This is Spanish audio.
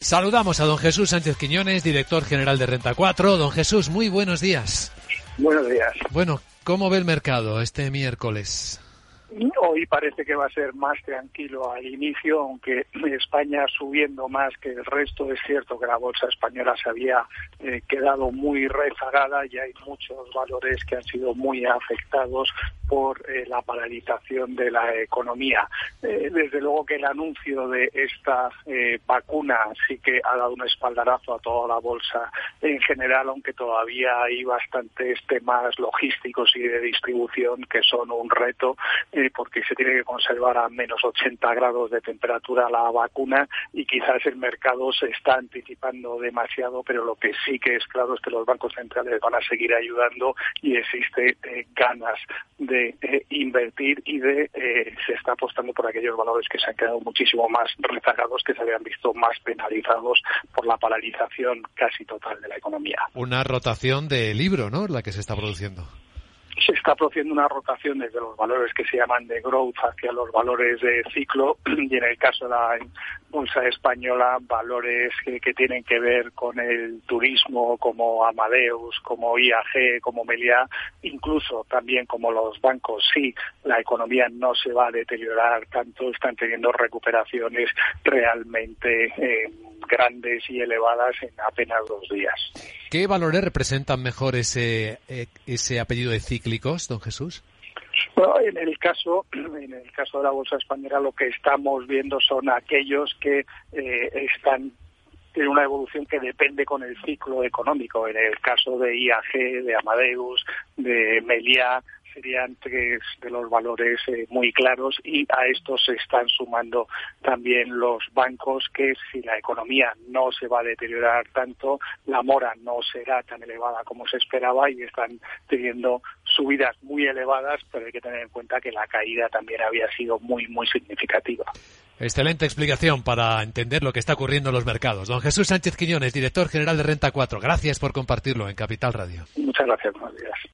Saludamos a don Jesús Sánchez Quiñones, director general de Renta 4. Don Jesús, muy buenos días. Buenos días. Bueno, ¿cómo ve el mercado este miércoles? Hoy parece que va a ser más tranquilo al inicio, aunque España subiendo más que el resto. Es cierto que la bolsa española se había eh, quedado muy rezagada y hay muchos valores que han sido muy afectados por eh, la paralización de la economía. Eh, desde luego que el anuncio de esta vacuna sí que ha dado un espaldarazo a toda la bolsa en general, aunque todavía hay bastantes temas logísticos y de distribución que son un reto porque se tiene que conservar a menos 80 grados de temperatura la vacuna y quizás el mercado se está anticipando demasiado, pero lo que sí que es claro es que los bancos centrales van a seguir ayudando y existe eh, ganas de eh, invertir y de eh, se está apostando por aquellos valores que se han quedado muchísimo más rezagados, que se habían visto más penalizados por la paralización casi total de la economía. Una rotación de libro, ¿no? La que se está produciendo se está produciendo una rotación desde los valores que se llaman de growth hacia los valores de ciclo y en el caso de la bolsa española valores que, tienen que ver con el turismo como Amadeus, como IAG, como Meliá, incluso también como los bancos. Sí, la economía no se va a deteriorar tanto, están teniendo recuperaciones realmente eh, grandes y elevadas en apenas dos días. ¿Qué valores representan mejor ese, eh, ese apellido de cíclicos, don Jesús? Bueno, en el caso, en el caso de la bolsa española, lo que estamos viendo son aquellos que eh, están en una evolución que depende con el ciclo económico. En el caso de IAG, de Amadeus, de Meliá, serían tres de los valores eh, muy claros y a estos se están sumando también los bancos que si la economía no se va a deteriorar tanto, la mora no será tan elevada como se esperaba y están teniendo subidas muy elevadas, pero hay que tener en cuenta que la caída también había sido muy, muy significativa. Excelente explicación para entender lo que está ocurriendo en los mercados. Don Jesús Sánchez Quiñones, director general de Renta 4. Gracias por compartirlo en Capital Radio. Muchas gracias. Buenos días.